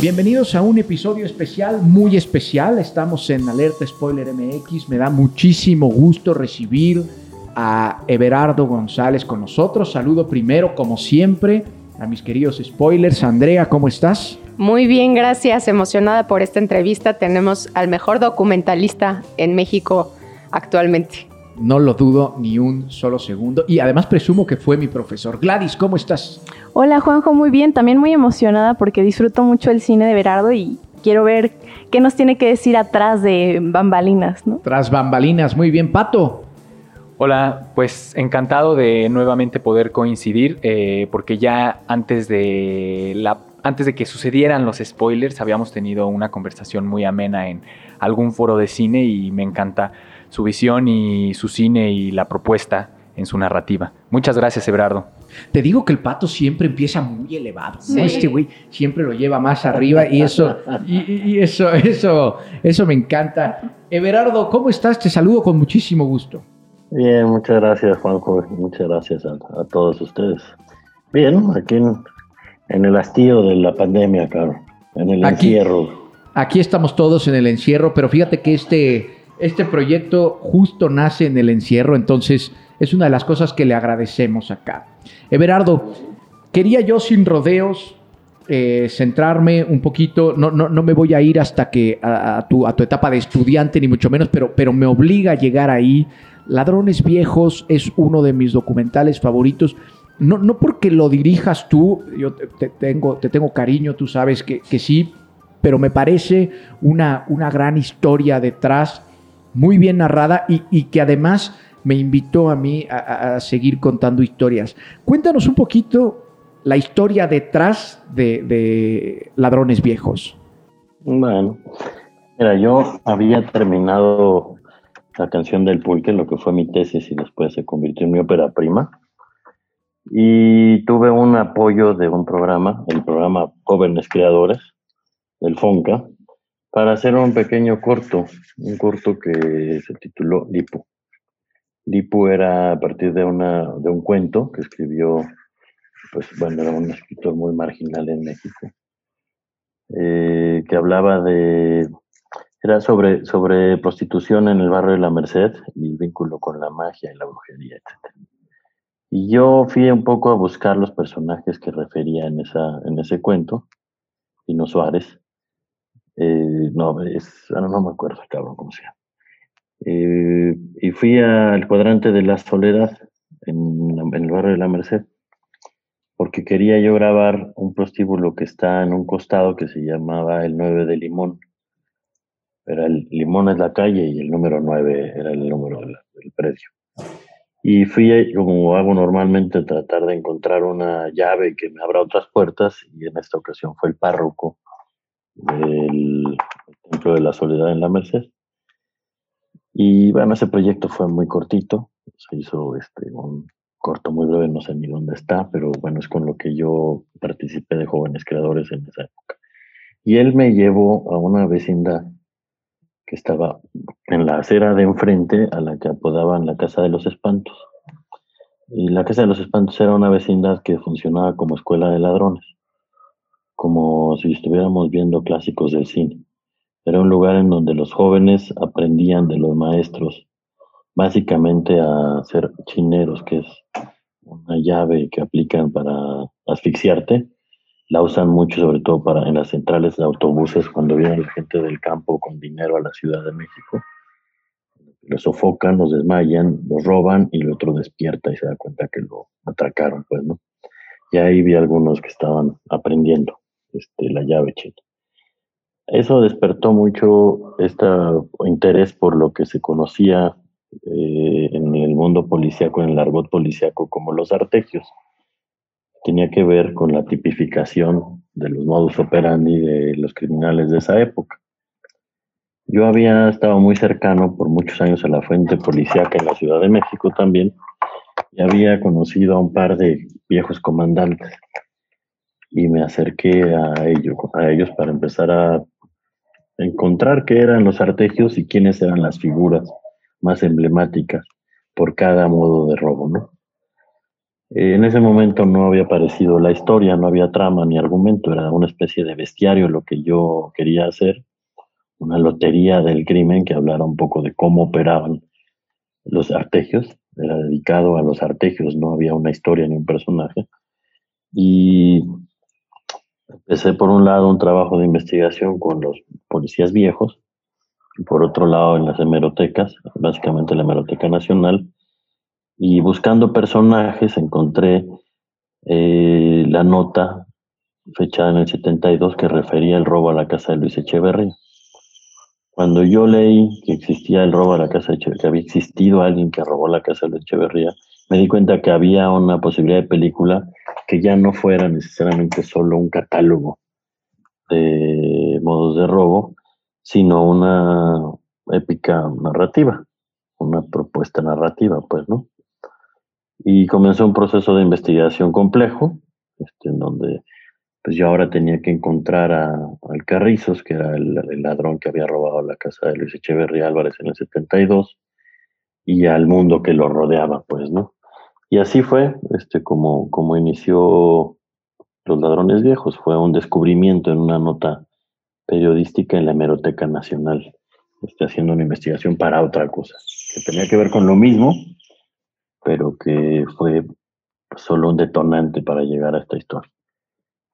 Bienvenidos a un episodio especial, muy especial. Estamos en Alerta Spoiler MX. Me da muchísimo gusto recibir a Everardo González con nosotros. Saludo primero, como siempre, a mis queridos spoilers. Andrea, ¿cómo estás? Muy bien, gracias. Emocionada por esta entrevista. Tenemos al mejor documentalista en México actualmente. No lo dudo ni un solo segundo. Y además presumo que fue mi profesor. Gladys, ¿cómo estás? Hola Juanjo, muy bien. También muy emocionada porque disfruto mucho el cine de Berardo y quiero ver qué nos tiene que decir atrás de bambalinas, ¿no? Tras bambalinas, muy bien. Pato, Hola, pues encantado de nuevamente poder coincidir, eh, porque ya antes de la antes de que sucedieran los spoilers habíamos tenido una conversación muy amena en algún foro de cine y me encanta su visión y su cine y la propuesta en su narrativa. Muchas gracias, Ebrardo. te digo que el pato siempre empieza muy elevado. Este güey siempre lo lleva más arriba y eso, y, eso, eso, eso me encanta. Everardo, ¿cómo estás? Te saludo con muchísimo gusto. Bien, muchas gracias Juanjo, muchas gracias a, a todos ustedes. Bien, aquí en, en el hastío de la pandemia, claro, en el Aquí- encierro. Aquí estamos todos en el encierro, pero fíjate que este, este proyecto justo nace en el encierro, entonces es una de las cosas que le agradecemos acá. Everardo, quería yo sin rodeos eh, centrarme un poquito, no, no, no me voy a ir hasta que a, tu, a tu etapa de estudiante, ni mucho menos, pero, pero me obliga a llegar ahí. Ladrones Viejos es uno de mis documentales favoritos. No, no porque lo dirijas tú, yo te, te tengo, te tengo cariño, tú sabes que, que sí, pero me parece una, una gran historia detrás, muy bien narrada y, que además me invitó a mí a seguir contando historias. Cuéntanos un poquito la historia detrás de, de Ladrones Viejos. Bueno, mira, yo había terminado la canción del pulque, lo que fue mi tesis y después se convirtió en mi ópera prima. Y tuve un apoyo de un programa, el programa Jóvenes Creadores, del FONCA, para hacer un pequeño corto, un corto que se tituló Lipu. Lipu era a partir de, un cuento que escribió, pues bueno, era un escritor muy marginal en México, eh, que hablaba de, era sobre, prostitución en el barrio de la Merced y vínculo con la magia y la brujería, etc. Y yo fui un poco a buscar los personajes que refería en ese cuento, Pino Suárez, eh, no, es, ahora no me acuerdo, cabrón, cómo se llama. Eh, y fui al cuadrante de la soledad en, en el barrio de la Merced, porque quería yo grabar un prostíbulo que está en un costado que se llamaba el 9 de Limón. Era el Limón es la calle y el número 9 era el número del, del predio. Y fui, como hago normalmente, a tratar de encontrar una llave que me abra otras puertas, y en esta ocasión fue el párroco del Templo de la Soledad en la Merced. Y bueno, ese proyecto fue muy cortito, se hizo este, un corto muy breve, no sé ni dónde está, pero bueno, es con lo que yo participé de jóvenes creadores en esa época. Y él me llevó a una vecindad que estaba en la acera de enfrente a la que apodaban la Casa de los Espantos. Y la Casa de los Espantos era una vecindad que funcionaba como escuela de ladrones, como si estuviéramos viendo clásicos del cine. Era un lugar en donde los jóvenes aprendían de los maestros, básicamente a ser chineros, que es una llave que aplican para asfixiarte. La usan mucho, sobre todo para en las centrales de autobuses, cuando viene la gente del campo con dinero a la Ciudad de México. Los sofocan, los desmayan, los roban y el otro despierta y se da cuenta que lo atracaron, pues, ¿no? Y ahí vi algunos que estaban aprendiendo este, la llave china. Eso despertó mucho este interés por lo que se conocía eh, en el mundo policíaco, en el argot policíaco, como los artegios. Tenía que ver con la tipificación de los modus operandi de los criminales de esa época. Yo había estado muy cercano por muchos años a la fuente policíaca en la Ciudad de México también y había conocido a un par de viejos comandantes y me acerqué a ellos, a ellos para empezar a encontrar qué eran los artegios y quiénes eran las figuras más emblemáticas por cada modo de robo, ¿no? En ese momento no había aparecido la historia, no había trama ni argumento, era una especie de bestiario lo que yo quería hacer, una lotería del crimen que hablara un poco de cómo operaban los artegios, era dedicado a los artegios, no había una historia ni un personaje. Y empecé por un lado un trabajo de investigación con los policías viejos, y por otro lado en las hemerotecas, básicamente la Hemeroteca Nacional, y buscando personajes encontré eh, la nota fechada en el 72 que refería el robo a la casa de Luis Echeverría. Cuando yo leí que existía el robo a la casa de Echeverría, que había existido alguien que robó la casa de Luis Echeverría, me di cuenta que había una posibilidad de película que ya no fuera necesariamente solo un catálogo de modos de robo, sino una épica narrativa, una propuesta narrativa, pues, ¿no? Y comenzó un proceso de investigación complejo, este, en donde pues yo ahora tenía que encontrar a, al Carrizos, que era el, ladrón que había robado la casa de Luis Echeverría Álvarez en el 72, y al mundo que lo rodeaba, pues, ¿no? Y así fue, este, como, como inició Los Ladrones Viejos, fue un descubrimiento en una nota periodística en la Hemeroteca Nacional, este, haciendo una investigación para otra cosa, que tenía que ver con lo mismo, pero que fue solo un detonante para llegar a esta historia.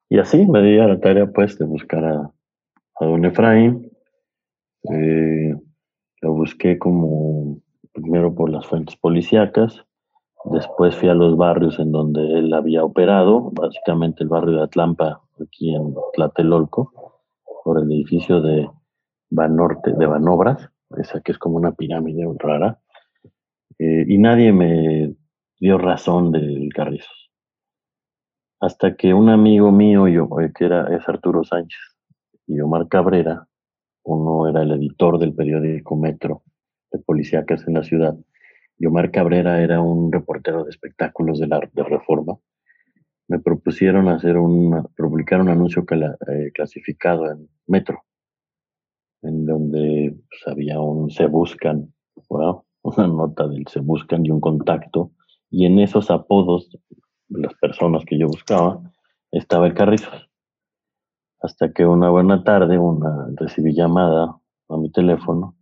Y así me di a la tarea pues de buscar a, don Efraín. Eh, lo busqué como primero por las fuentes policíacas, después fui a los barrios en donde él había operado, básicamente el barrio de Atlampa, aquí en Tlatelolco, por el edificio de Banorte, de Banobras, esa que es como una pirámide rara, eh, y nadie me dio razón del Carrizos. Hasta que un amigo mío, yo, eh, que era, es Arturo Sánchez, y Omar Cabrera, uno era el editor del periódico Metro de Policíacas en la ciudad, y Omar Cabrera era un reportero de espectáculos de la de Reforma, me propusieron hacer un, publicar un anuncio eh, clasificado en Metro, en donde pues, había un se buscan, una nota del se buscan y un contacto, y en esos apodos de las personas que yo buscaba estaba el Carrizos. Hasta que una buena tarde una, recibí llamada a mi teléfono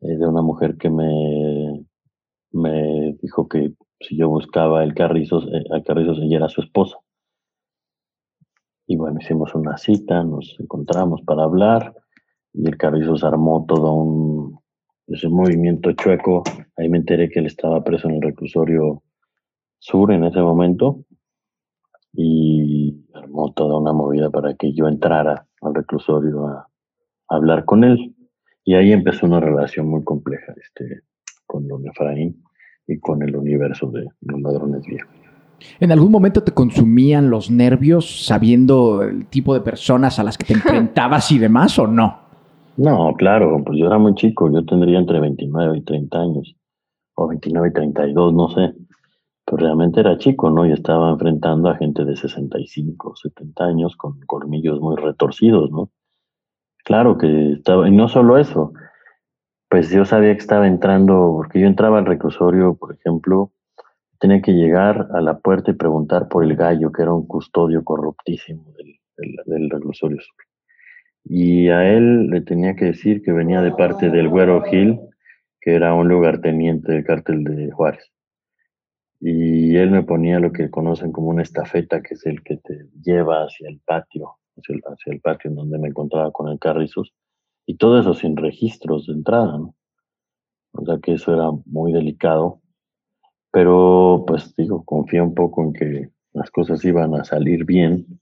eh, de una mujer que me, me dijo que si yo buscaba el Carrizos, eh, al Carrizos ella era su esposa. Y bueno, hicimos una cita, nos encontramos para hablar y el Carrizos armó todo un, ese movimiento chueco. Ahí me enteré que él estaba preso en el reclusorio sur en ese momento y armó toda una movida para que yo entrara al reclusorio a, hablar con él. Y ahí empezó una relación muy compleja este, con don Efraín y con el universo de los ladrones viejos. ¿En algún momento te consumían los nervios sabiendo el tipo de personas a las que te enfrentabas y demás o no? No, claro, pues yo era muy chico, yo tendría entre 29 y 30 años, o 29 y 32, no sé, pero realmente era chico, ¿no? Y estaba enfrentando a gente de 65, 70 años con colmillos muy retorcidos, ¿no? Claro que estaba, y no solo eso, pues yo sabía que estaba entrando, porque yo entraba al reclusorio, por ejemplo, tenía que llegar a la puerta y preguntar por el gallo, que era un custodio corruptísimo del, del reclusorio y a él le tenía que decir que venía de parte del Güero Gil, que era un lugarteniente del cártel de Juárez. Y él me ponía lo que conocen como una estafeta, que es el que te lleva hacia el patio, hacia el, patio en donde me encontraba con el Carrizos, y todo eso sin registros de entrada, ¿no? O sea que eso era muy delicado, pero pues digo, confía un poco en que las cosas iban a salir bien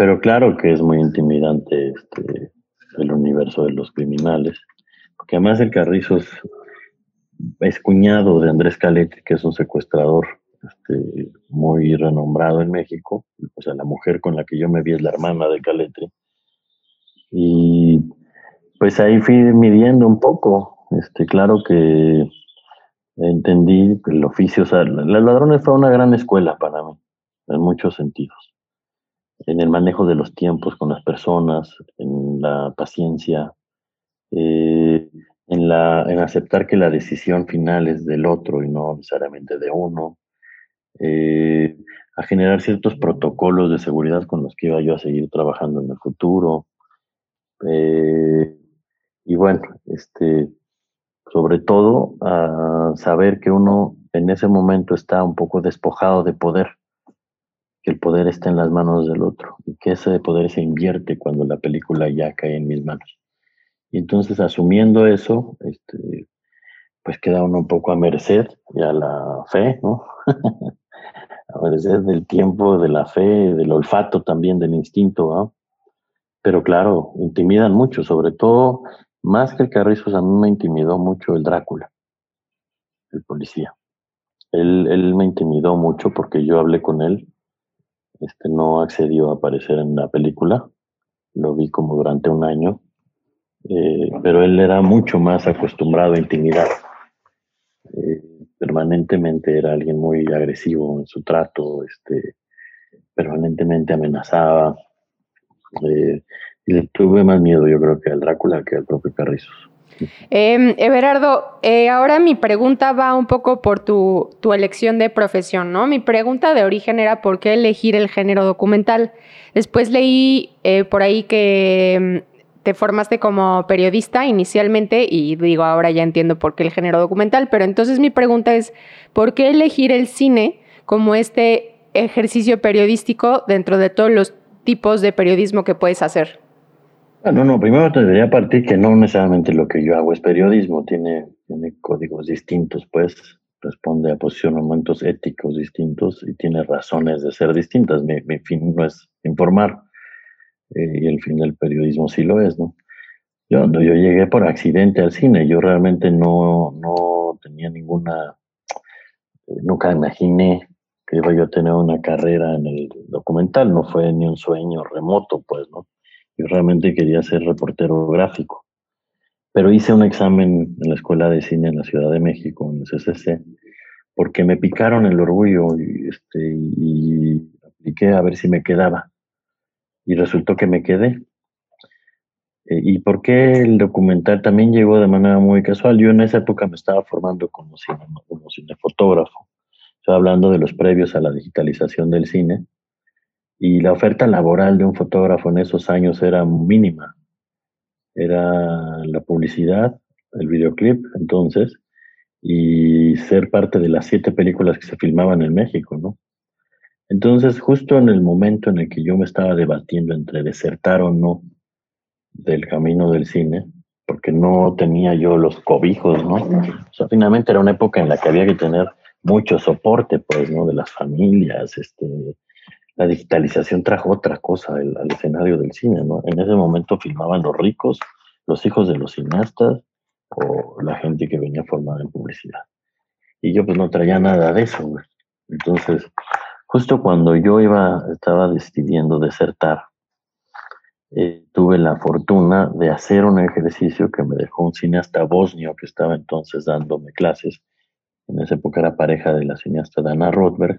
pero claro que es muy intimidante este, el universo de los criminales, porque además el Carrizo es, cuñado de Andrés Calete, que es un secuestrador este, muy renombrado en México. O sea, la mujer con la que yo me vi es la hermana de Caletri. Y pues ahí fui midiendo un poco. Este, claro que entendí el oficio. O sea, Los Ladrones fue una gran escuela para mí, en muchos sentidos. En el manejo de los tiempos con las personas, en la paciencia, eh, en, la, en aceptar que la decisión final es del otro y no necesariamente de uno, eh, a generar ciertos protocolos de seguridad con los que iba yo a seguir trabajando en el futuro. Eh, y bueno, este, sobre todo saber que uno en ese momento está un poco despojado de poder, que el poder está en las manos del otro y que ese poder se invierte cuando la película ya cae en mis manos. Y entonces asumiendo eso, este, pues queda uno un poco a merced y a la fe, ¿no? a merced del tiempo, de la fe, del olfato también, del instinto. Pero claro, intimidan mucho, sobre todo, más que el Carrizos, a mí me intimidó mucho el Drácula, el policía. Él, él me intimidó mucho porque yo hablé con él, este no accedió a aparecer en la película, lo vi como durante un año eh, pero él era mucho más acostumbrado a intimidar. Eh, permanentemente era alguien muy agresivo en su trato, este, permanentemente amenazaba. Eh, y le tuve más miedo, yo creo, que al Drácula que al propio Carrizos. Eh, Everardo, ahora mi pregunta va un poco por tu, tu, elección de profesión, ¿no? Mi pregunta de origen era por qué elegir el género documental. Después leí por ahí que te formaste como periodista inicialmente y digo, ahora ya entiendo por qué el género documental, pero entonces mi pregunta es, ¿por qué elegir el cine como este ejercicio periodístico dentro de todos los tipos de periodismo que puedes hacer? Bueno, no, primero te debería partir que no necesariamente lo que yo hago es periodismo, tiene, tiene códigos distintos, pues responde a posicionamientos éticos distintos y tiene razones de ser distintas. Mi, fin no es informar, eh, y el fin del periodismo sí lo es, ¿no? Yo, yo llegué por accidente al cine, yo realmente no, no tenía ninguna, eh, nunca imaginé que iba yo a tener una carrera en el documental, no fue ni un sueño remoto, pues, ¿no? Yo realmente quería ser reportero gráfico, pero hice un examen en la Escuela de Cine en la Ciudad de México, en el CCC, porque me picaron el orgullo y, este, y apliqué a ver si me quedaba y resultó que me quedé. Eh, ¿Y por qué el documental también llegó de manera muy casual? Yo en esa época me estaba formando como, cine, como cinefotógrafo. Hablando de los previos a la digitalización del cine. Y la oferta laboral de un fotógrafo en esos años era mínima. Era la publicidad, el videoclip, entonces, y ser parte de las siete películas que se filmaban en México, ¿no? Entonces, justo en el momento en el que yo me estaba debatiendo entre desertar o no del camino del cine, porque no tenía yo los cobijos, ¿no? O sea, finalmente era una época en la que había que tener mucho soporte, pues, ¿no? De las familias, este, la digitalización trajo otra cosa al, escenario del cine, ¿no? En ese momento filmaban los ricos, los hijos de los cineastas o la gente que venía formada en publicidad. Y yo pues no traía nada de eso, güey. Entonces, Justo cuando yo iba, estaba decidiendo desertar, eh, tuve la fortuna de hacer un ejercicio que me dejó un cineasta bosnio que estaba entonces dándome clases. En esa época era pareja de la cineasta Dana Rothberg.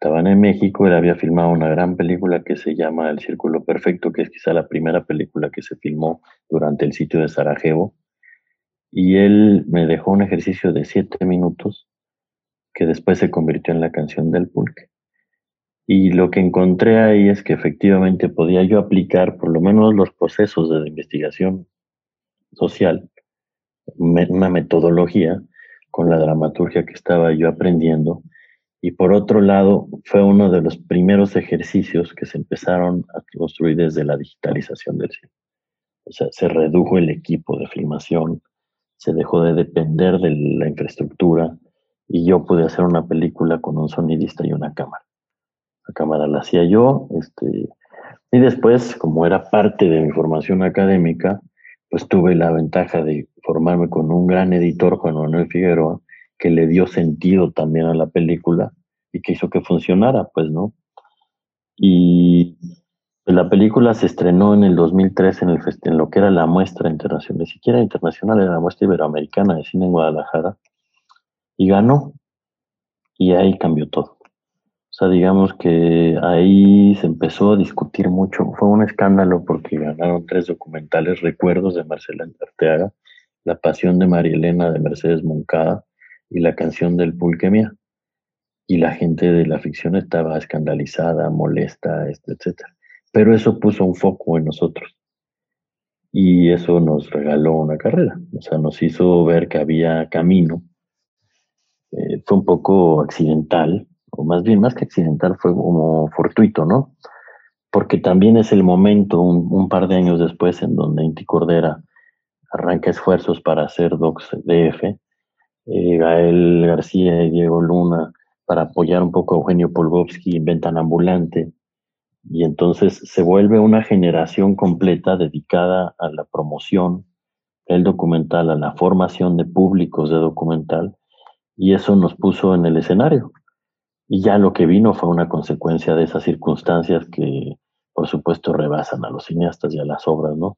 Estaban en México, él había filmado una gran película que se llama El Círculo Perfecto, que es quizá la primera película que se filmó durante el sitio de Sarajevo. Y él me dejó un ejercicio de siete minutos que después se convirtió en la canción del pulque. Y lo que encontré ahí es que efectivamente podía yo aplicar por lo menos los procesos de investigación social, una metodología con la dramaturgia que estaba yo aprendiendo. Y por otro lado, fue uno de los primeros ejercicios que se empezaron a construir desde la digitalización del cine. O sea, se redujo el equipo de filmación, se dejó de depender de la infraestructura, y yo pude hacer una película con un sonidista y una cámara. La cámara la hacía yo, este, y después, como era parte de mi formación académica, pues tuve la ventaja de formarme con un gran editor, Juan Manuel Figueroa, que le dio sentido también a la película y que hizo que funcionara, pues, ¿no? Y la película se estrenó en el 2003 en, el en lo que era la muestra internacional, ni siquiera internacional, era la muestra iberoamericana de cine en Guadalajara, y ganó. Y ahí cambió todo. O sea, digamos que ahí se empezó a discutir mucho. Fue un escándalo porque ganaron tres documentales, Recuerdos de Marcela Arteaga, La Pasión de María Elena de Mercedes Moncada y La Canción del Pulque Mía. Y la gente de la ficción estaba escandalizada, molesta, etcétera. Pero eso puso un foco en nosotros. Y eso nos regaló una carrera. O sea, nos hizo ver que había camino. Eh, fue un poco accidental, o más bien, más que accidental, fue como fortuito, ¿no? Porque también es el momento, un, par de años después, en donde Inti Cordera arranca esfuerzos para hacer Docs DF, eh, Gael García y Diego Luna para apoyar un poco a Eugenio Polgovsky en Ventana Ambulante, y entonces se vuelve una generación completa dedicada a la promoción del documental, a la formación de públicos de documental, y eso nos puso en el escenario. Y ya lo que vino fue una consecuencia de esas circunstancias que, por supuesto, rebasan a los cineastas y a las obras, ¿no?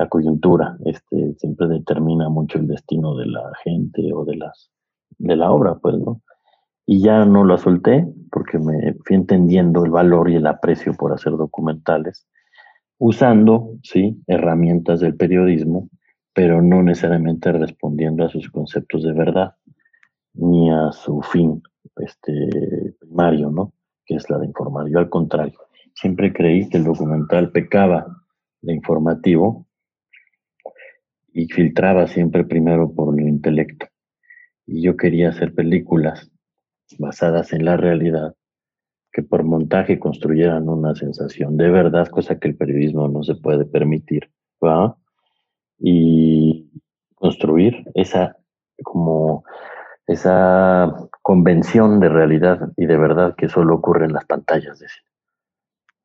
La coyuntura este, siempre determina mucho el destino de la gente o de, las, de la obra, pues, ¿no? Y ya no lo solté porque me fui entendiendo el valor y el aprecio por hacer documentales, usando, sí, herramientas del periodismo, pero no necesariamente respondiendo a sus conceptos de verdad ni a su fin este, primario, ¿no? Que es la de informar. Yo al contrario, siempre creí que el documental pecaba de informativo y filtraba siempre primero por el intelecto. Y yo quería hacer películas basadas en la realidad que por montaje construyeran una sensación de verdad, cosa que el periodismo no se puede permitir, ¿va? Y construir esa como esa convención de realidad y de verdad que solo ocurre en las pantallas de cine.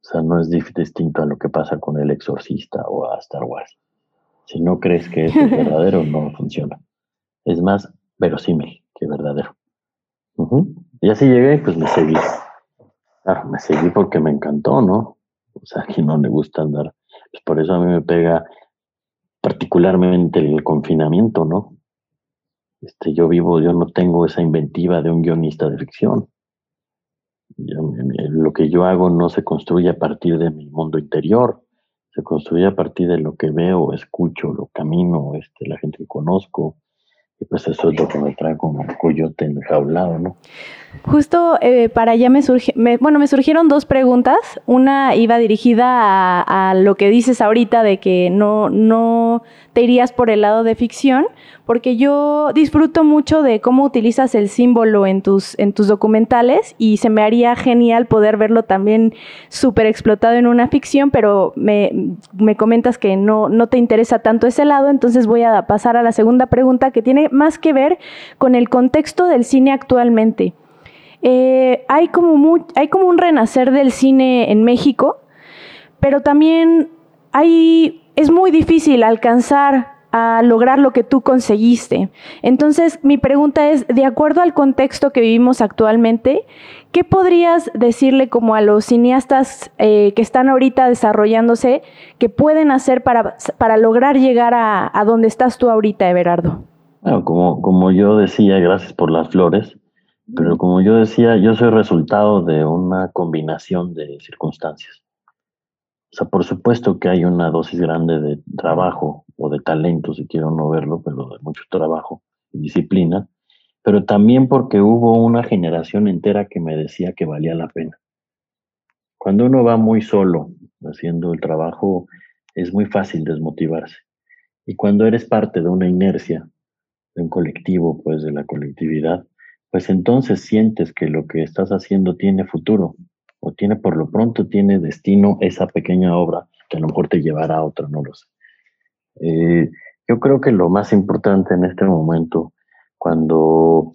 O sea, no es distinto a lo que pasa con El Exorcista o a Star Wars. Si no crees que es verdadero, no funciona. Es más verosímil que verdadero. Y así llegué, pues me seguí. Claro, me seguí porque me encantó, ¿no? O sea, a quien no le gusta andar. Pues por eso a mí me pega particularmente el confinamiento, ¿no? Este, yo vivo, yo no tengo esa inventiva de un guionista de ficción. lo que yo hago no se construye a partir de mi mundo interior, se construye a partir de lo que veo, escucho, lo camino, este, la gente que conozco, y pues eso es lo que me trae como un coyote enjaulado, ¿no? Justo eh, para allá me surge, bueno, me surgieron dos preguntas. Una iba dirigida a, lo que dices ahorita de que no, no te irías por el lado de ficción, porque yo disfruto mucho de cómo utilizas el símbolo en tus, en tus documentales y se me haría genial poder verlo también súper explotado en una ficción, pero me, me comentas que no, no te interesa tanto ese lado, entonces voy a pasar a la segunda pregunta que tiene más que ver con el contexto del cine actualmente. Eh, hay, como hay como un renacer del cine en México, pero también hay, es muy difícil alcanzar a lograr lo que tú conseguiste. Entonces, mi pregunta es, de acuerdo al contexto que vivimos actualmente, ¿qué podrías decirle como a los cineastas eh, que están ahorita desarrollándose que pueden hacer para, lograr llegar a, donde estás tú ahorita, Everardo? Como yo decía, gracias por las flores, pero como yo decía, yo soy resultado de una combinación de circunstancias. O sea, por supuesto que hay una dosis grande de trabajo o de talento, si quiero no verlo, pero de mucho trabajo y disciplina, pero también porque hubo una generación entera que me decía que valía la pena. Cuando uno va muy solo haciendo el trabajo, es muy fácil desmotivarse. Y cuando eres parte de una inercia, de un colectivo, pues de la colectividad, pues entonces sientes que lo que estás haciendo tiene futuro o tiene por lo pronto tiene destino esa pequeña obra que a lo mejor te llevará a otra, no lo sé. Eh, yo creo que lo más importante en este momento, cuando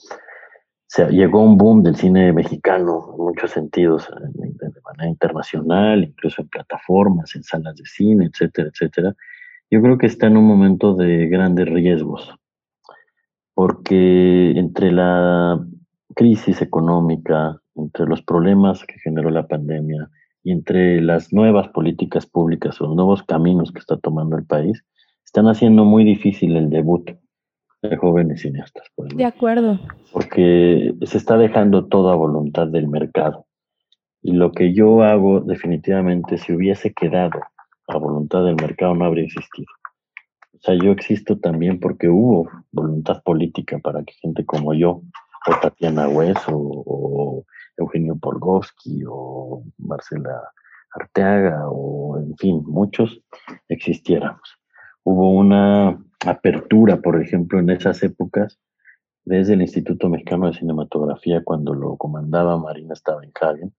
se llegó un boom del cine mexicano en muchos sentidos, de manera internacional, incluso en plataformas, en salas de cine, etcétera, etcétera, yo creo que está en un momento de grandes riesgos, porque entre la crisis económica, entre los problemas que generó la pandemia y entre las nuevas políticas públicas o los nuevos caminos que está tomando el país, están haciendo muy difícil el debut de jóvenes cineastas. de acuerdo. Porque se está dejando toda voluntad del mercado. Y lo que yo hago definitivamente, si hubiese quedado a voluntad del mercado, no habría existido. O sea, yo existo también porque hubo voluntad política para que gente como yo, o Tatiana Hueso, o, Eugenio Polgovsky, o Marcela Arteaga, o en fin, muchos, existiéramos. Hubo una apertura, por ejemplo, en esas épocas, desde el Instituto Mexicano de Cinematografía, cuando lo comandaba Marina Stavenhagen,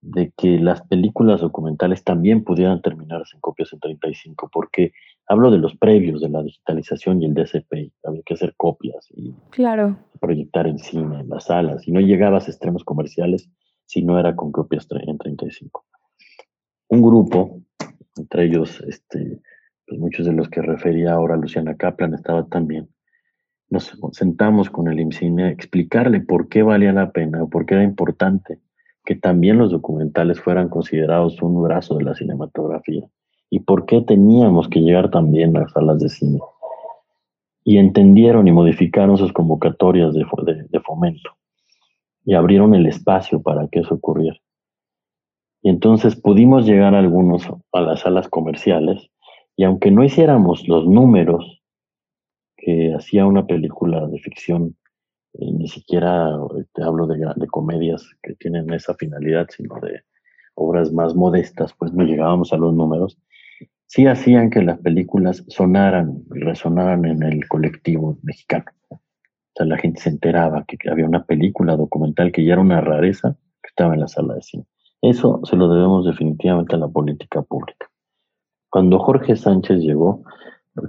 de que las películas documentales también pudieran terminarse en copias en 35, porque hablo de los previos de la digitalización y el DCP, había que hacer copias y claro. proyectar en cine, en las salas, y no llegabas a extremos comerciales si no era con copias en 35. Un grupo, entre ellos este, pues muchos de los que refería ahora Luciana Kaplan estaba también, nos sentamos con el IMCINE a explicarle por qué valía la pena o por qué era importante que también los documentales fueran considerados un brazo de la cinematografía y por qué teníamos que llegar también a las salas de cine. Y entendieron y modificaron sus convocatorias de, fomento y abrieron el espacio para que eso ocurriera. Y entonces pudimos llegar algunos a las salas comerciales y aunque no hiciéramos los números que hacía una película de ficción ni siquiera te hablo de, comedias que tienen esa finalidad, sino de obras más modestas, pues no llegábamos a los números, sí hacían que las películas sonaran, resonaran en el colectivo mexicano. O sea, la gente se enteraba que había una película documental que ya era una rareza que estaba en la sala de cine. Eso se lo debemos definitivamente a la política pública. Cuando Jorge Sánchez llegó,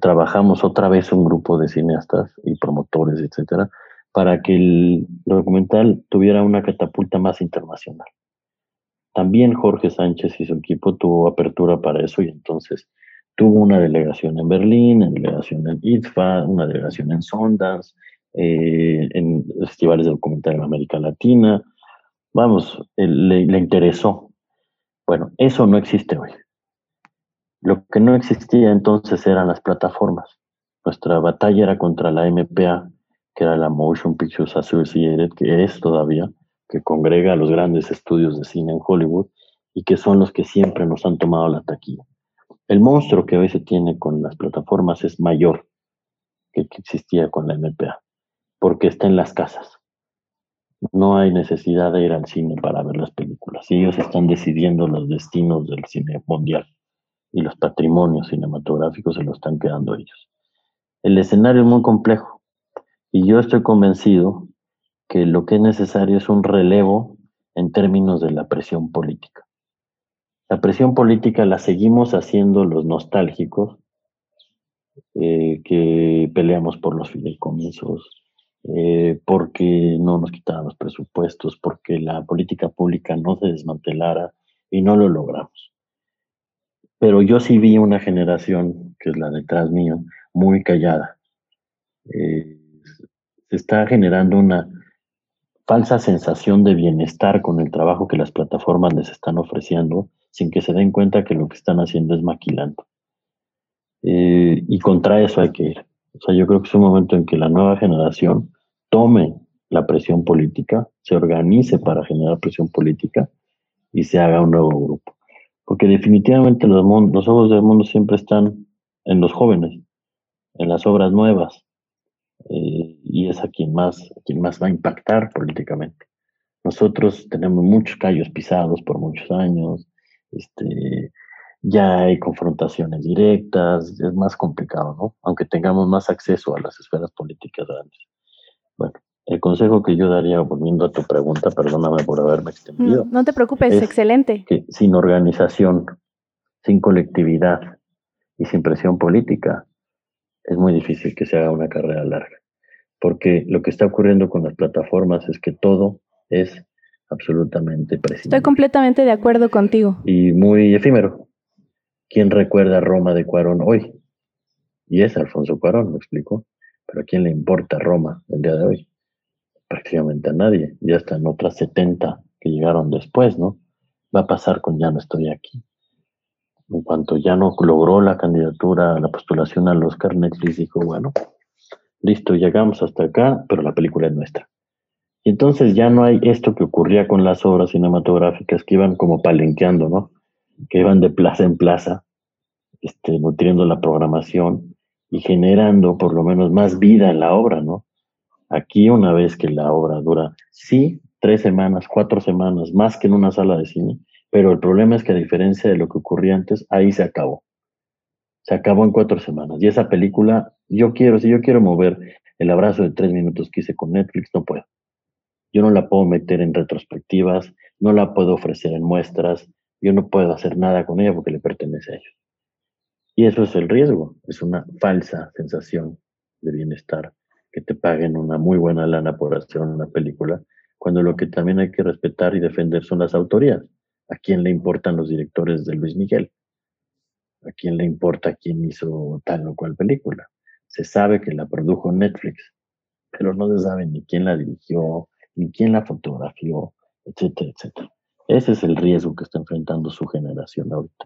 trabajamos otra vez un grupo de cineastas y promotores, etcétera, para que el documental tuviera una catapulta más internacional. También Jorge Sánchez y su equipo tuvo apertura para eso y entonces tuvo una delegación en Berlín, una delegación en ITFA, una delegación en Sundance, eh, en festivales de documental en América Latina. Vamos, le, le interesó. Bueno, eso no existe hoy. Lo que no existía entonces eran las plataformas. Nuestra batalla era contra la MPA, que era la Motion Pictures Associated, que es todavía, que congrega a los grandes estudios de cine en Hollywood y que son los que siempre nos han tomado la taquilla. El monstruo que hoy se tiene con las plataformas es mayor que el que existía con la MPA, porque está en las casas. No hay necesidad de ir al cine para ver las películas. Ellos están decidiendo los destinos del cine mundial y los patrimonios cinematográficos se los están quedando ellos. El escenario es muy complejo y yo estoy convencido que lo que es necesario es un relevo en términos de la presión política. La presión política la seguimos haciendo los nostálgicos, eh, que peleamos por los fideicomisos, eh, porque no nos quitaban los presupuestos, porque la política pública no se desmantelara y no lo logramos. Pero yo sí vi una generación, que es la detrás mío, muy callada. Eh, se está generando una falsa sensación de bienestar con el trabajo que las plataformas les están ofreciendo, sin que se den cuenta que lo que están haciendo es maquilando. Eh, y contra eso hay que ir. O sea, yo creo que es un momento en que la nueva generación tome la presión política, se organice para generar presión política y se haga un nuevo grupo. Porque definitivamente los, los ojos del mundo siempre están en los jóvenes, en las obras nuevas, eh, y es a quien más, quien más va a impactar políticamente. Nosotros tenemos muchos callos pisados por muchos años, este, ya hay confrontaciones directas, es más complicado, ¿no? Aunque tengamos más acceso a las esferas políticas grandes. Bueno, el consejo que yo daría, volviendo a tu pregunta, perdóname por haberme extendido. No, te preocupes, es excelente. Que sin organización, sin colectividad y sin presión política, es muy difícil que se haga una carrera larga, porque lo que está ocurriendo con las plataformas es que todo es absolutamente preciso. Estoy completamente de acuerdo contigo. Y muy efímero. ¿Quién recuerda Roma de Cuarón hoy? Y es Alfonso Cuarón, ¿me explico? Pero ¿a quién le importa Roma el día de hoy? Prácticamente a nadie. Ya están otras 70 que llegaron después, ¿no? Va a pasar con Ya no estoy aquí. En cuanto ya no logró la candidatura, la postulación al Oscar, Netflix dijo, bueno, listo, llegamos hasta acá, pero la película es nuestra. Y entonces ya no hay esto que ocurría con las obras cinematográficas que iban como palenqueando, ¿no? Que iban de plaza en plaza, este, nutriendo la programación y generando por lo menos más vida en la obra, ¿no? Aquí una vez que la obra dura, sí, tres semanas, cuatro semanas, más que en una sala de cine, pero el problema es que a diferencia de lo que ocurría antes, ahí se acabó. Se acabó en cuatro semanas. Y esa película, yo quiero, si yo quiero mover el abrazo de tres minutos que hice con Netflix, no puedo. Yo no la puedo meter en retrospectivas, no la puedo ofrecer en muestras, yo no puedo hacer nada con ella porque le pertenece a ellos. Y eso es el riesgo, es una falsa sensación de bienestar, que te paguen una muy buena lana por hacer una película, cuando lo que también hay que respetar y defender son las autorías. ¿A quién le importan los directores de Luis Miguel? ¿A quién le importa quién hizo tal o cual película? Se sabe que la produjo Netflix, pero no se sabe ni quién la dirigió, ni quién la fotografió, etcétera, etcétera. Ese es el riesgo que está enfrentando su generación ahorita.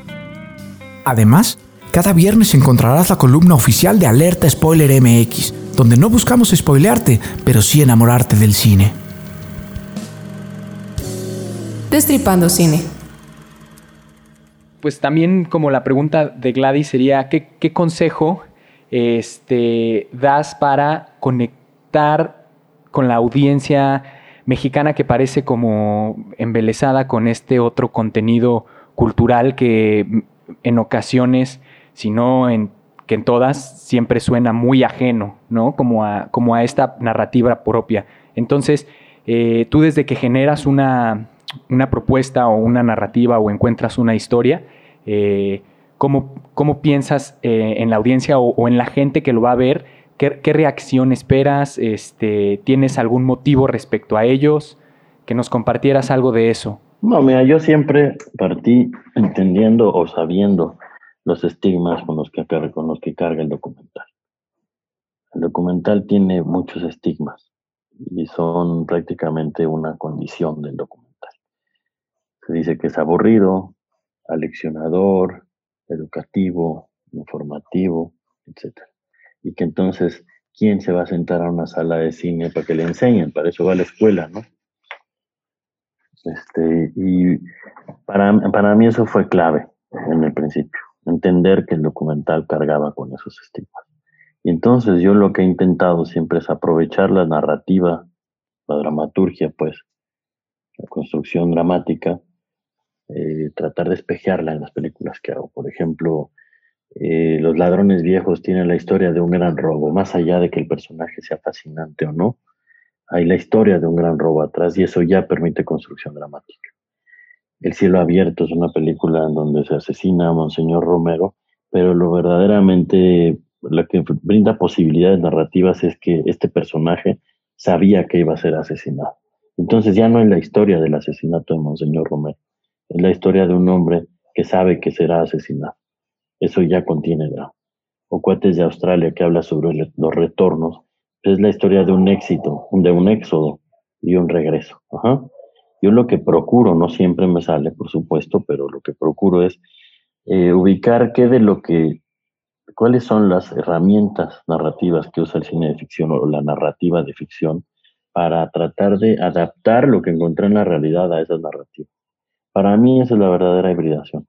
Además, cada viernes encontrarás la columna oficial de Alerta Spoiler MX, donde no buscamos spoilearte, pero sí enamorarte del cine. Destripando cine. Pues también como la pregunta de Gladys sería, ¿qué, consejo este, das para conectar con la audiencia mexicana que parece como embelesada con este otro contenido cultural que en ocasiones, si no en que en todas, siempre suena muy ajeno, ¿no? Como a, como a esta narrativa propia. Entonces, eh, tú desde que generas una, propuesta o una narrativa o encuentras una historia, eh, ¿cómo, piensas eh, en la audiencia o, en la gente que lo va a ver? ¿Qué, reacción esperas? Este, ¿Tienes algún motivo respecto a ellos? Que nos compartieras algo de eso. No, mira, yo siempre partí entendiendo o sabiendo los estigmas con los que, con los que carga el documental. El documental tiene muchos estigmas y son prácticamente una condición del documental. Se dice que es aburrido, aleccionador, educativo, informativo, etc. Y que entonces, ¿quién se va a sentar a una sala de cine para que le enseñen? Para eso va a la escuela, ¿no? Este, y para, para mí eso fue clave en el principio, entender que el documental cargaba con esos estigmas. Y entonces yo lo que he intentado siempre es aprovechar la narrativa, la dramaturgia, pues, la construcción dramática, eh, tratar de espejearla en las películas que hago. Por ejemplo, eh, Los ladrones viejos tienen la historia de un gran robo, más allá de que el personaje sea fascinante o no, hay la historia de un gran robo atrás y eso ya permite construcción dramática. El cielo abierto es una película en donde se asesina a Monseñor Romero, pero lo verdaderamente lo que brinda posibilidades narrativas es que este personaje sabía que iba a ser asesinado. Entonces ya no es la historia del asesinato de Monseñor Romero, es la historia de un hombre que sabe que será asesinado. Eso ya contiene drama. O Cuates de Australia que habla sobre los retornos es la historia de un éxito, de un éxodo y un regreso. Yo lo que procuro, no siempre me sale, por supuesto, pero lo que procuro es eh, ubicar qué de lo que, cuáles son las herramientas narrativas que usa el cine de ficción o la narrativa de ficción para tratar de adaptar lo que encontré en la realidad a esas narrativas. Para mí esa es la verdadera hibridación.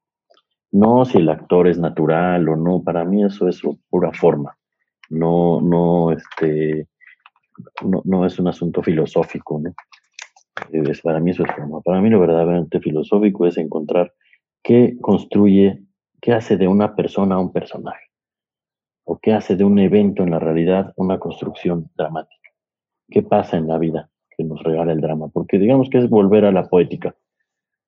No si el actor es natural o no, para mí eso es pura forma no, no, este, no, es un asunto filosófico, ¿no? Es, para mí eso es forma. Para mí lo verdaderamente filosófico es encontrar qué construye ¿qué hace de una persona un personaje? ¿O qué hace de un evento en la realidad una construcción dramática? ¿Qué pasa en la vida que nos regala el drama? Porque digamos que es volver a la poética.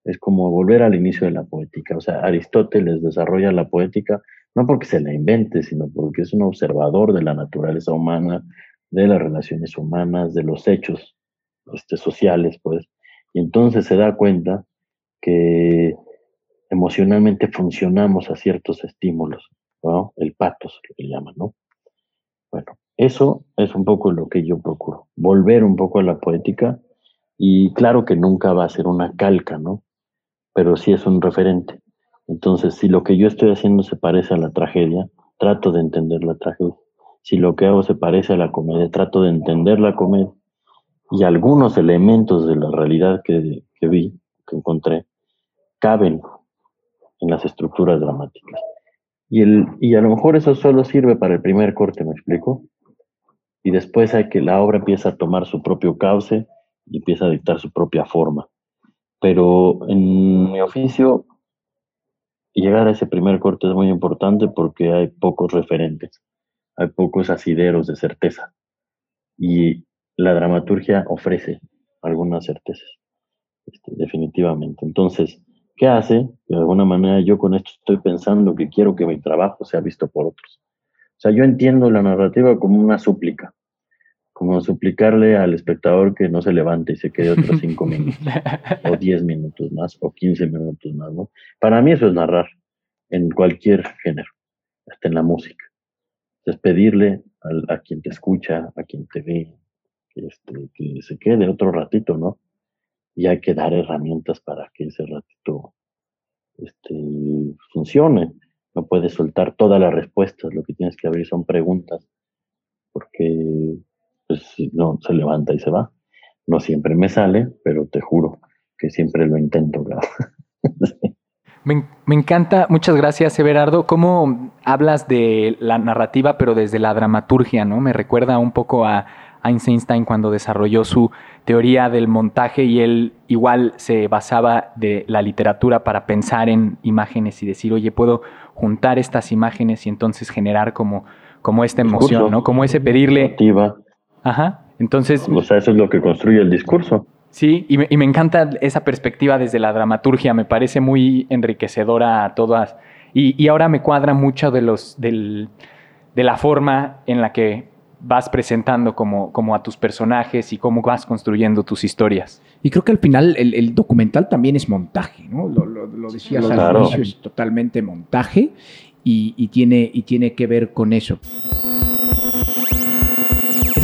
Es como volver al inicio de la poética. O sea, Aristóteles desarrolla la poética no porque se la invente, sino porque es un observador de la naturaleza humana, de las relaciones humanas, de los hechos este, sociales, pues. Y entonces se da cuenta que emocionalmente funcionamos a ciertos estímulos, ¿no? El patos, lo que llaman, ¿no? Bueno, eso es un poco lo que yo procuro, volver un poco a la poética y claro que nunca va a ser una calca, ¿no? Pero sí es un referente. Entonces, si lo que yo estoy haciendo se parece a la tragedia, trato de entender la tragedia. Si lo que hago se parece a la comedia, trato de entender la comedia. Y algunos elementos de la realidad que, vi, que encontré, caben en las estructuras dramáticas. Y, el, y a lo mejor eso solo sirve para el primer corte, ¿me explico? Y después hay que la obra empieza a tomar su propio cauce y empieza a dictar su propia forma. Pero en mi oficio, llegar a ese primer corte es muy importante porque hay pocos referentes, hay pocos asideros de certeza. Y la dramaturgia ofrece algunas certezas, este, definitivamente. Entonces, ¿Qué hace? De alguna manera yo con esto estoy pensando que quiero que mi trabajo sea visto por otros. O sea, yo entiendo la narrativa como una súplica, como suplicarle al espectador que no se levante y se quede otros cinco minutos, o diez minutos más, o quince minutos más, ¿no? Para mí eso es narrar, en cualquier género, hasta en la música. Es pedirle a, quien te escucha, a quien te ve, que, este, que se quede otro ratito, ¿no? y hay que dar herramientas para que ese ratito este, funcione. No puedes soltar todas las respuestas, lo que tienes que abrir son preguntas, porque pues, no se levanta y se va. No siempre me sale, pero te juro que siempre lo intento. me, me, encanta, muchas gracias Everardo, cómo hablas de la narrativa, pero desde la dramaturgia, ¿no? Me recuerda un poco a Einstein cuando desarrolló su teoría del montaje y él igual se basaba de la literatura para pensar en imágenes y decir, oye, puedo juntar estas imágenes y entonces generar como, como esta emoción, ¿no? Como ese pedirle... Ajá. Entonces... O sea, eso es lo que construye el discurso. Sí, y me, y me encanta esa perspectiva desde la dramaturgia, me parece muy enriquecedora a todas. Y, y ahora me cuadra mucho de, los, del, de la forma en la que vas presentando como, como a tus personajes y cómo vas construyendo tus historias. Y creo que al final el, documental también es montaje, ¿no? Lo, lo, decías al inicio, es totalmente montaje y, tiene, y tiene que ver con eso.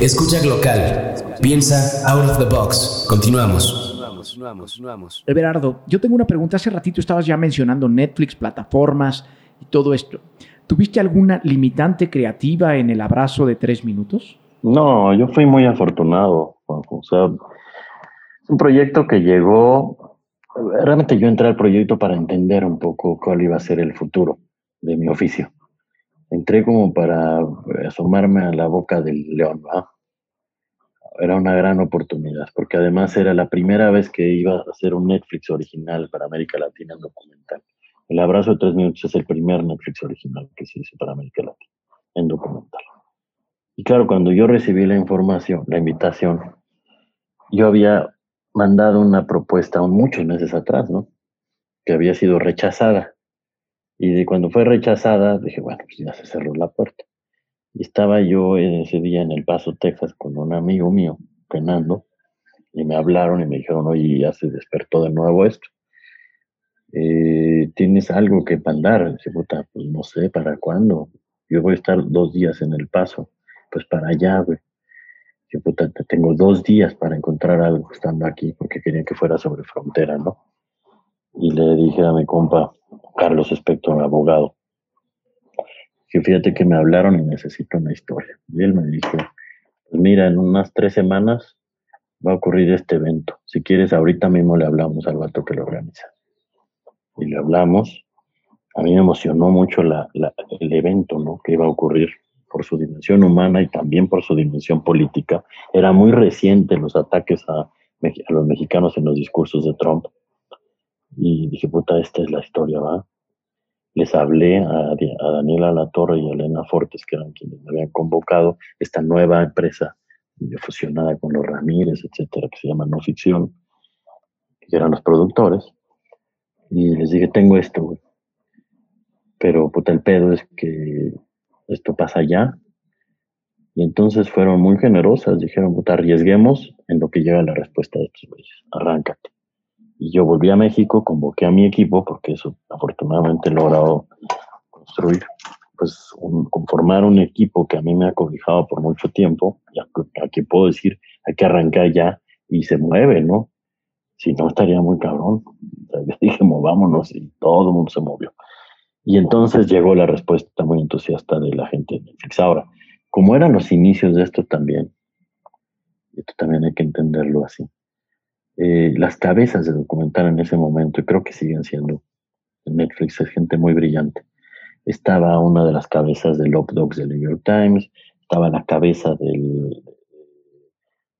Escucha local. Piensa out of the box. Continuamos. Everardo, yo tengo una pregunta. Hace ratito estabas ya mencionando Netflix, plataformas y todo esto. ¿Tuviste alguna limitante creativa en el abrazo de tres minutos? No, yo fui muy afortunado, O sea, es un proyecto que llegó. Realmente yo entré al proyecto para entender un poco cuál iba a ser el futuro de mi oficio. Entré como para asomarme a la boca del león, ¿va? Era una gran oportunidad, porque además era la primera vez que iba a hacer un Netflix original para América Latina en documental. El abrazo de tres minutos es el primer Netflix original que se hizo para América Latina en documental. Y claro, cuando yo recibí la información, la invitación, yo había mandado una propuesta muchos meses atrás, ¿no? Que había sido rechazada. Y cuando fue rechazada, dije, bueno, pues ya se cerró la puerta. Y estaba yo ese día en El Paso, Texas, con un amigo mío, Fernando, y me hablaron y me dijeron, oye, ya se despertó de nuevo esto. Eh, ¿tienes algo que mandar? Dice, puta, pues no sé, ¿para cuándo? Yo voy a estar dos días en El Paso, pues para allá, güey. Dice, puta, tengo dos días para encontrar algo estando aquí, porque quería que fuera sobre frontera, ¿no? Y le dije a mi compa, Carlos Espector, abogado, que fíjate que me hablaron y necesito una historia. Y él me dijo, pues mira, en unas tres semanas va a ocurrir este evento. Si quieres, ahorita mismo le hablamos al vato que lo organiza. Y le hablamos. A mí me emocionó mucho la, el evento ¿no? que iba a ocurrir por su dimensión humana y también por su dimensión política. Era muy reciente los ataques a, a los mexicanos en los discursos de Trump. Y dije, puta, esta es la historia, ¿va? Les hablé a, a Daniela Latorre y a Elena Fortes, que eran quienes me habían convocado, esta nueva empresa fusionada con los Ramírez, etcétera, que se llama No Ficción, que eran los productores. Y les dije, tengo esto, güey. Pero puta, el pedo es que esto pasa ya. Y entonces fueron muy generosas, dijeron, puta, arriesguemos en lo que llega la respuesta de estos güeyes, arráncate. Y yo volví a México, convoqué a mi equipo, porque eso afortunadamente he logrado construir pues conformar un equipo que a mí me ha cobijado por mucho tiempo, ya aquí puedo decir, hay que arrancar ya y se mueve, ¿no? Si no, estaría muy cabrón. yo dije, movámonos y todo el mundo se movió. Y entonces llegó la respuesta muy entusiasta de la gente de Netflix. Ahora, como eran los inicios de esto también, esto también hay que entenderlo así, eh, las cabezas de documental en ese momento, y creo que siguen siendo, Netflix es gente muy brillante, estaba una de las cabezas del Up Dogs del New York Times, estaba la cabeza del,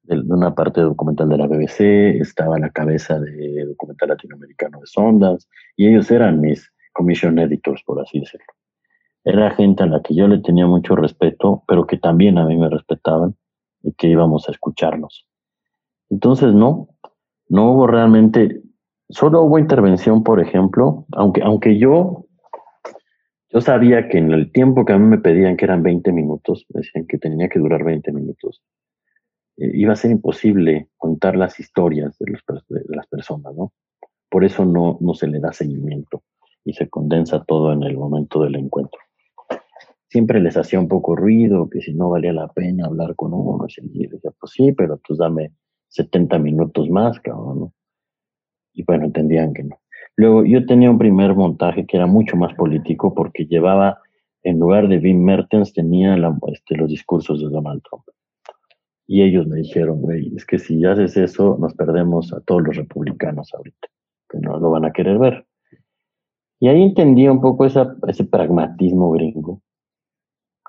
de una parte documental de la BBC, estaba la cabeza de documental latinoamericano de Sondas, y ellos eran mis commission editors, por así decirlo. Era gente a la que yo le tenía mucho respeto, pero que también a mí me respetaban y que íbamos a escucharnos. Entonces, no, no hubo realmente, solo hubo intervención, por ejemplo, aunque, aunque yo yo sabía que en el tiempo que a mí me pedían, que eran 20 minutos, me decían que tenía que durar 20 minutos, eh, iba a ser imposible contar las historias de, las personas, ¿no? Por eso no, no se le da seguimiento y se condensa todo en el momento del encuentro. Siempre les hacía un poco ruido, que si no valía la pena hablar con uno, y decía, pues sí, pero pues dame 70 minutos más, cabrón, ¿no? Y bueno, entendían que no. Luego yo tenía un primer montaje que era mucho más político porque llevaba, en lugar de Wim Mertens, tenía este, los discursos de Donald Trump. Y ellos me dijeron, güey, es que si haces eso, nos perdemos a todos los republicanos ahorita, que no lo van a querer ver. Y ahí entendí un poco ese pragmatismo gringo,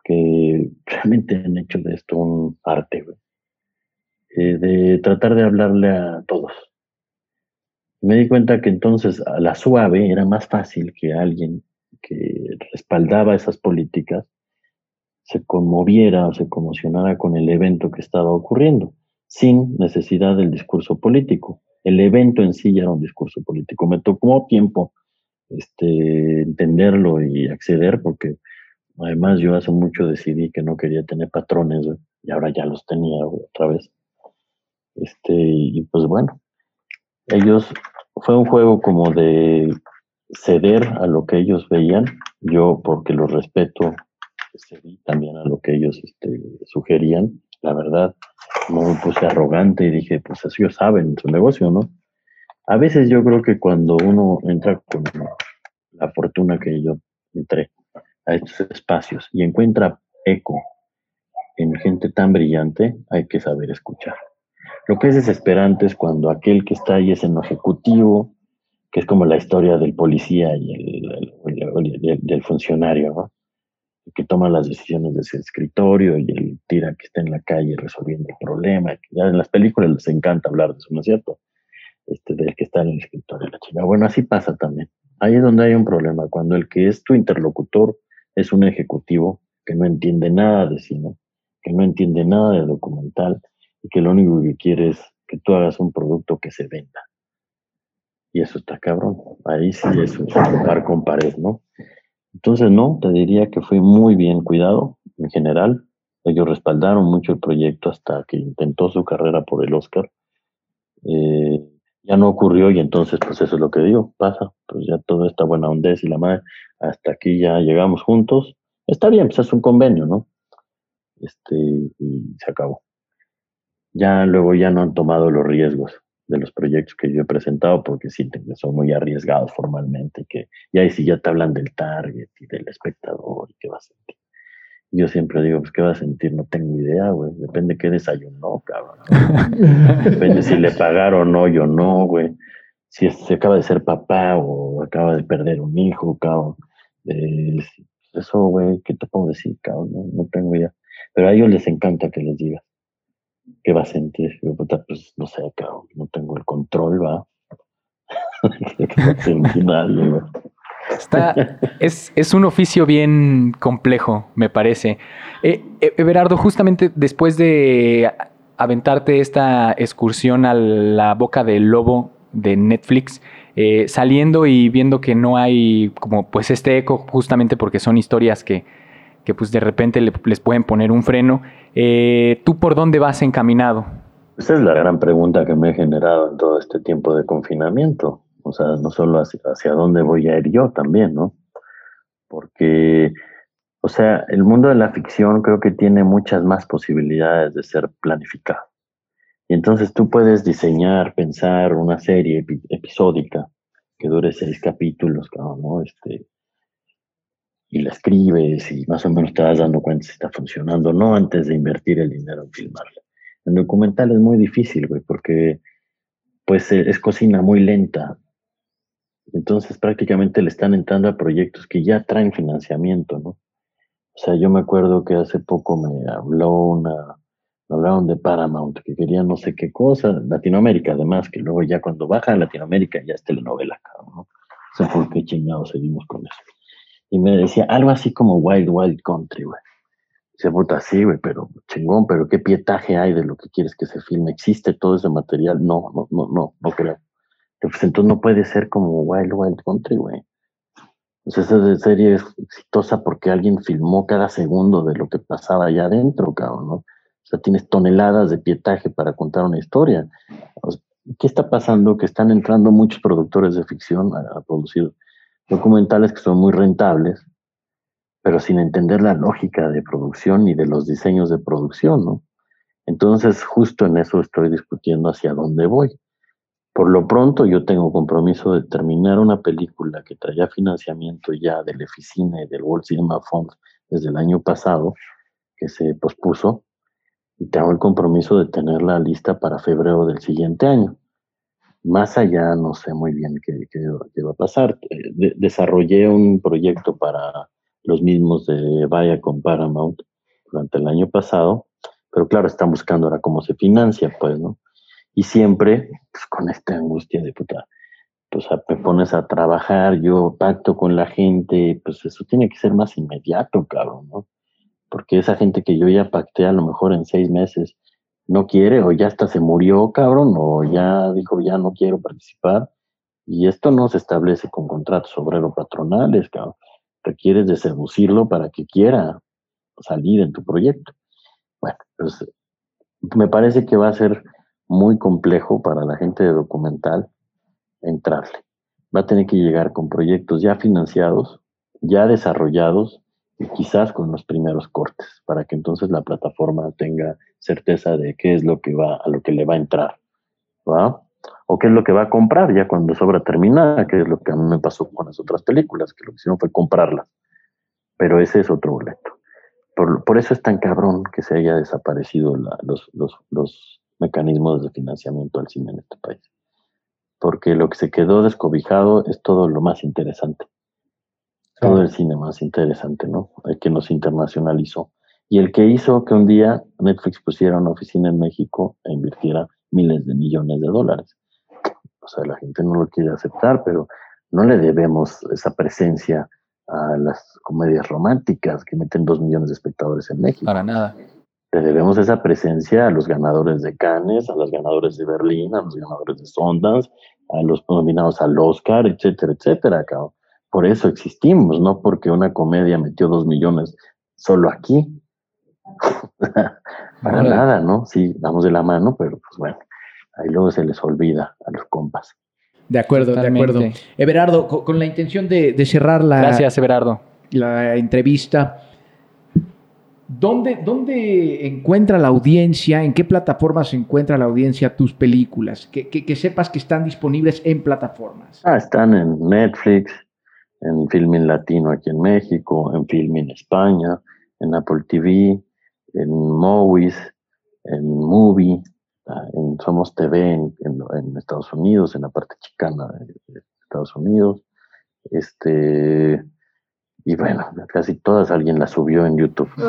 que realmente han hecho de esto un arte, güey. Eh, de tratar de hablarle a todos, me di cuenta que entonces a la suave era más fácil que alguien que respaldaba esas políticas se conmoviera o se conmocionara con el evento que estaba ocurriendo, sin necesidad del discurso político. El evento en sí ya era un discurso político. Me tocó tiempo este, entenderlo y acceder, porque además yo hace mucho decidí que no quería tener patrones, y ahora ya los tenía otra vez. Este, y pues bueno, ellos, fue un juego como de ceder a lo que ellos veían, yo porque los respeto, cedí también a lo que ellos este, sugerían, la verdad, no me puse arrogante y dije, pues eso ellos saben su negocio, ¿no? A veces yo creo que cuando uno entra con la fortuna que yo entré a estos espacios y encuentra eco en gente tan brillante, hay que saber escuchar. Lo que es desesperante es cuando aquel que está ahí es en ejecutivo, que es como la historia del policía y el, del funcionario, ¿no? que toma las decisiones de ese escritorio y el tira que está en la calle resolviendo el problema. Ya en las películas les encanta hablar de eso, ¿no es cierto? Este, del que está en el escritorio, la chica. Bueno, así pasa también. Ahí es donde hay un problema, cuando el que es tu interlocutor es un ejecutivo que no entiende nada de cine, que no entiende nada de documental, y que lo único que quiere es que tú hagas un producto que se venda. Y eso está cabrón. Ahí sí es un lugar con pared, ¿no? Entonces, no, te diría que fue muy bien cuidado en general. Ellos respaldaron mucho el proyecto hasta que intentó su carrera por el Oscar. Eh, ya no ocurrió y entonces, pues eso es lo que digo, pasa. Pues ya toda esta buena ondez y la madre, hasta aquí ya llegamos juntos. Está bien, pues es un convenio, ¿no? Este, y se acabó ya luego ya no han tomado los riesgos. de los proyectos que yo he presentado porque sienten que son muy arriesgados formalmente que, y ahí sí ya te hablan del target y del espectador y qué va a sentir. Y yo siempre digo, pues, ¿qué va a sentir? No tengo idea, güey. Depende qué desayunó, cabrón. Depende si le pagaron o no, yo no, güey. Si se acaba de ser papá o acaba de perder un hijo, cabrón. Eh, eso, güey, ¿qué te puedo decir, cabrón? No, no tengo idea. Pero a ellos les encanta que les digas qué va a sentir. Pues no sé, no tengo el control, va. Está, es, es, un oficio bien complejo, me parece. Eh, eh, Everardo, justamente después de aventarte esta excursión a la boca del lobo de Netflix, eh, saliendo y viendo que no hay como pues este eco, justamente porque son historias que, que pues de repente le, les pueden poner un freno, eh, ¿tú por dónde vas encaminado? Esa es la gran pregunta que me he generado en todo este tiempo de confinamiento. O sea, no solo hacia, hacia dónde voy a ir yo también, ¿no? Porque, o sea, el mundo de la ficción creo que tiene muchas más posibilidades de ser planificado. Y entonces tú puedes diseñar, pensar una serie episódica que dure seis capítulos, ¿no? Este, y la escribes y más o menos te vas dando cuenta si está funcionando o no antes de invertir el dinero en filmarla. En documental es muy difícil, güey, porque pues es cocina muy lenta. Entonces prácticamente le están entrando a proyectos que ya traen financiamiento, ¿no? O sea, yo me acuerdo que hace poco me habló una, hablaron de Paramount, que querían no sé qué cosa, Latinoamérica además, que luego ya cuando baja a Latinoamérica ya es telenovela, ¿no? O sea, ¿por qué chingados seguimos con eso? Y me decía algo así como Wild Wild Country, güey. Dice, puta, sí, güey, pero chingón, pero ¿qué pietaje hay de lo que quieres que se filme? ¿Existe todo ese material? No, no, no, no, no creo. Pues entonces no puede ser como Wild Wild Country, güey. Pues esa serie es exitosa porque alguien filmó cada segundo de lo que pasaba allá adentro, cabrón, ¿no? O sea, tienes toneladas de pietaje para contar una historia. ¿Qué está pasando? Que están entrando muchos productores de ficción a producir documentales que son muy rentables, pero sin entender la lógica de producción ni de los diseños de producción, ¿no? Entonces, justo en eso estoy discutiendo hacia dónde voy. Por lo pronto, yo tengo compromiso de terminar una película que traía financiamiento ya del Eficine y del World Cinema Fund desde el año pasado, que se pospuso, y tengo el compromiso de tenerla lista para febrero del siguiente año. Más allá no sé muy bien qué, qué, va a pasar. Eh, desarrollé un proyecto para los mismos de Viacom Paramount durante el año pasado, pero claro, están buscando ahora cómo se financia, pues, ¿no? Y siempre pues, con esta angustia de puta, pues me pones a trabajar, yo pacto con la gente, pues eso tiene que ser más inmediato, cabrón, ¿no? Porque esa gente que yo ya pacté a lo mejor en seis meses, no quiere o ya hasta se murió, cabrón, o ya dijo, ya no quiero participar. Y esto no se establece con contratos obrero-patronales, cabrón. Requieres de seducirlo para que quiera salir en tu proyecto. Bueno, pues me parece que va a ser muy complejo para la gente de documental entrarle. Va a tener que llegar con proyectos ya financiados, ya desarrollados, y quizás con los primeros cortes, para que entonces la plataforma tenga certeza de qué es lo que va, a lo que le va a entrar, ¿va? O qué es lo que va a comprar ya cuando sobra terminada, que es lo que a mí me pasó con las otras películas, que lo que hicieron fue comprarlas. Pero ese es otro boleto. Por, por eso es tan cabrón que se haya desaparecido los, los, los mecanismos de financiamiento al cine en este país. Porque lo que se quedó descobijado es todo lo más interesante todo el cine más interesante, ¿no? El que nos internacionalizó. Y el que hizo que un día Netflix pusiera una oficina en México e invirtiera miles de millones de dólares. O sea, la gente no lo quiere aceptar, pero no le debemos esa presencia a las comedias románticas que meten dos millones de espectadores en México. Para nada. Le debemos esa presencia a los ganadores de Cannes, a los ganadores de Berlín, a los ganadores de Sundance, a los nominados al Oscar, etcétera, etcétera, cabrón por eso existimos, no porque una comedia metió dos millones solo aquí. Para nada, ¿no? Sí, damos de la mano, pero pues bueno, ahí luego se les olvida a los compas. De acuerdo, de acuerdo. Everardo, con, la intención de, cerrar la, Gracias, Everardo. la entrevista, ¿Dónde, ¿Dónde encuentra la audiencia, en qué plataformas encuentra la audiencia tus películas? Que, que, que sepas que están disponibles en plataformas. Ah, están en Netflix, en Filmin Latino aquí en México, en Filmin España, en Apple TV, en Movies, en Movie, ah, en Somos TV en, en, Estados Unidos, en la parte chicana de Estados Unidos. Este, y bueno, casi todas alguien las subió en YouTube.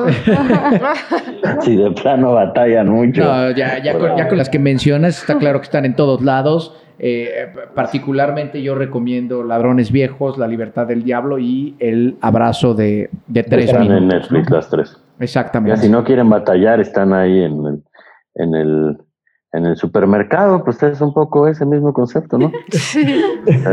Si de plano batallan mucho. No, ya, ya, con, ya, con, las que mencionas, está claro que están en todos lados. Eh, particularmente yo recomiendo Ladrones Viejos, La Libertad del Diablo y El Abrazo de, de Tres Están en Netflix las tres. Exactamente. si no quieren batallar, están ahí en el, en el, en el supermercado, pues es un poco ese mismo concepto, ¿no? Sí.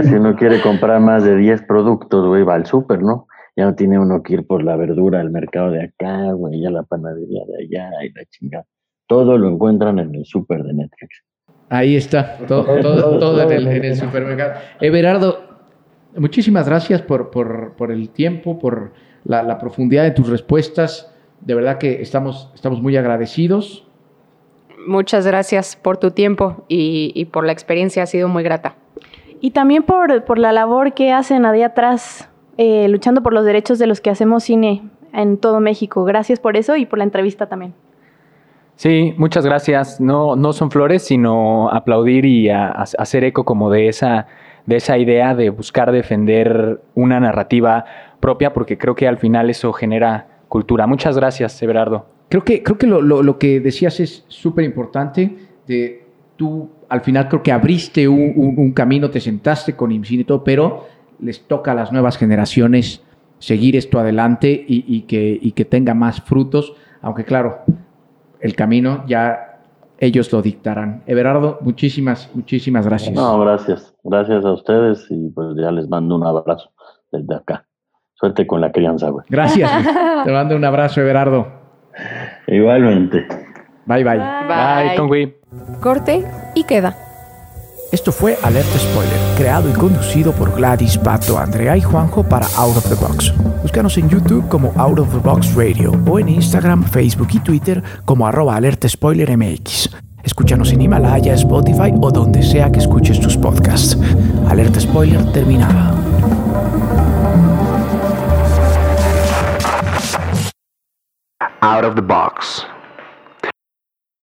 si uno quiere comprar más de 10 productos, güey, va al super, ¿no? ya no tiene uno que ir por la verdura al mercado de acá, güey, ya la panadería de allá y la chingada. Todo lo encuentran en el súper de Netflix. Ahí está, todo, todo, en, el, supermercado. Everardo, muchísimas gracias por, por, el tiempo, por la, profundidad de tus respuestas. De verdad que estamos, estamos muy agradecidos. Muchas gracias por tu tiempo y, y por la experiencia, ha sido muy grata. Y también por, por la labor que hacen ahí atrás eh, luchando por los derechos de los que hacemos cine en todo México. Gracias por eso y por la entrevista también. Sí, muchas gracias. No, no son flores, sino aplaudir y hacer eco como de esa, de esa idea de buscar defender una narrativa propia, porque creo que al final eso genera cultura. Muchas gracias, Everardo. Creo que, creo que lo, lo, que decías es súper importante. De, tú al final creo que abriste un, un, camino, te sentaste con IMCINE y todo, pero les toca a las nuevas generaciones seguir esto adelante y, que, que tenga más frutos, aunque claro, el camino ya ellos lo dictarán. Everardo, muchísimas, muchísimas gracias. No, gracias. Gracias a ustedes y pues ya les mando un abrazo desde acá. Suerte con la crianza, güey. Gracias. Te mando un abrazo, Everardo. Igualmente. Bye, bye. Bye, bye Corte y queda. Esto fue Alerta Spoiler, creado y conducido por Gladys, Pato, Andrea y Juanjo para Out of the Box. Búscanos en YouTube como Out of the Box Radio o en Instagram, Facebook y Twitter como arroba Alerta Spoiler MX. Escúchanos en Himalaya, Spotify o donde sea que escuches tus podcasts. Alerta Spoiler terminada. Out of the Box.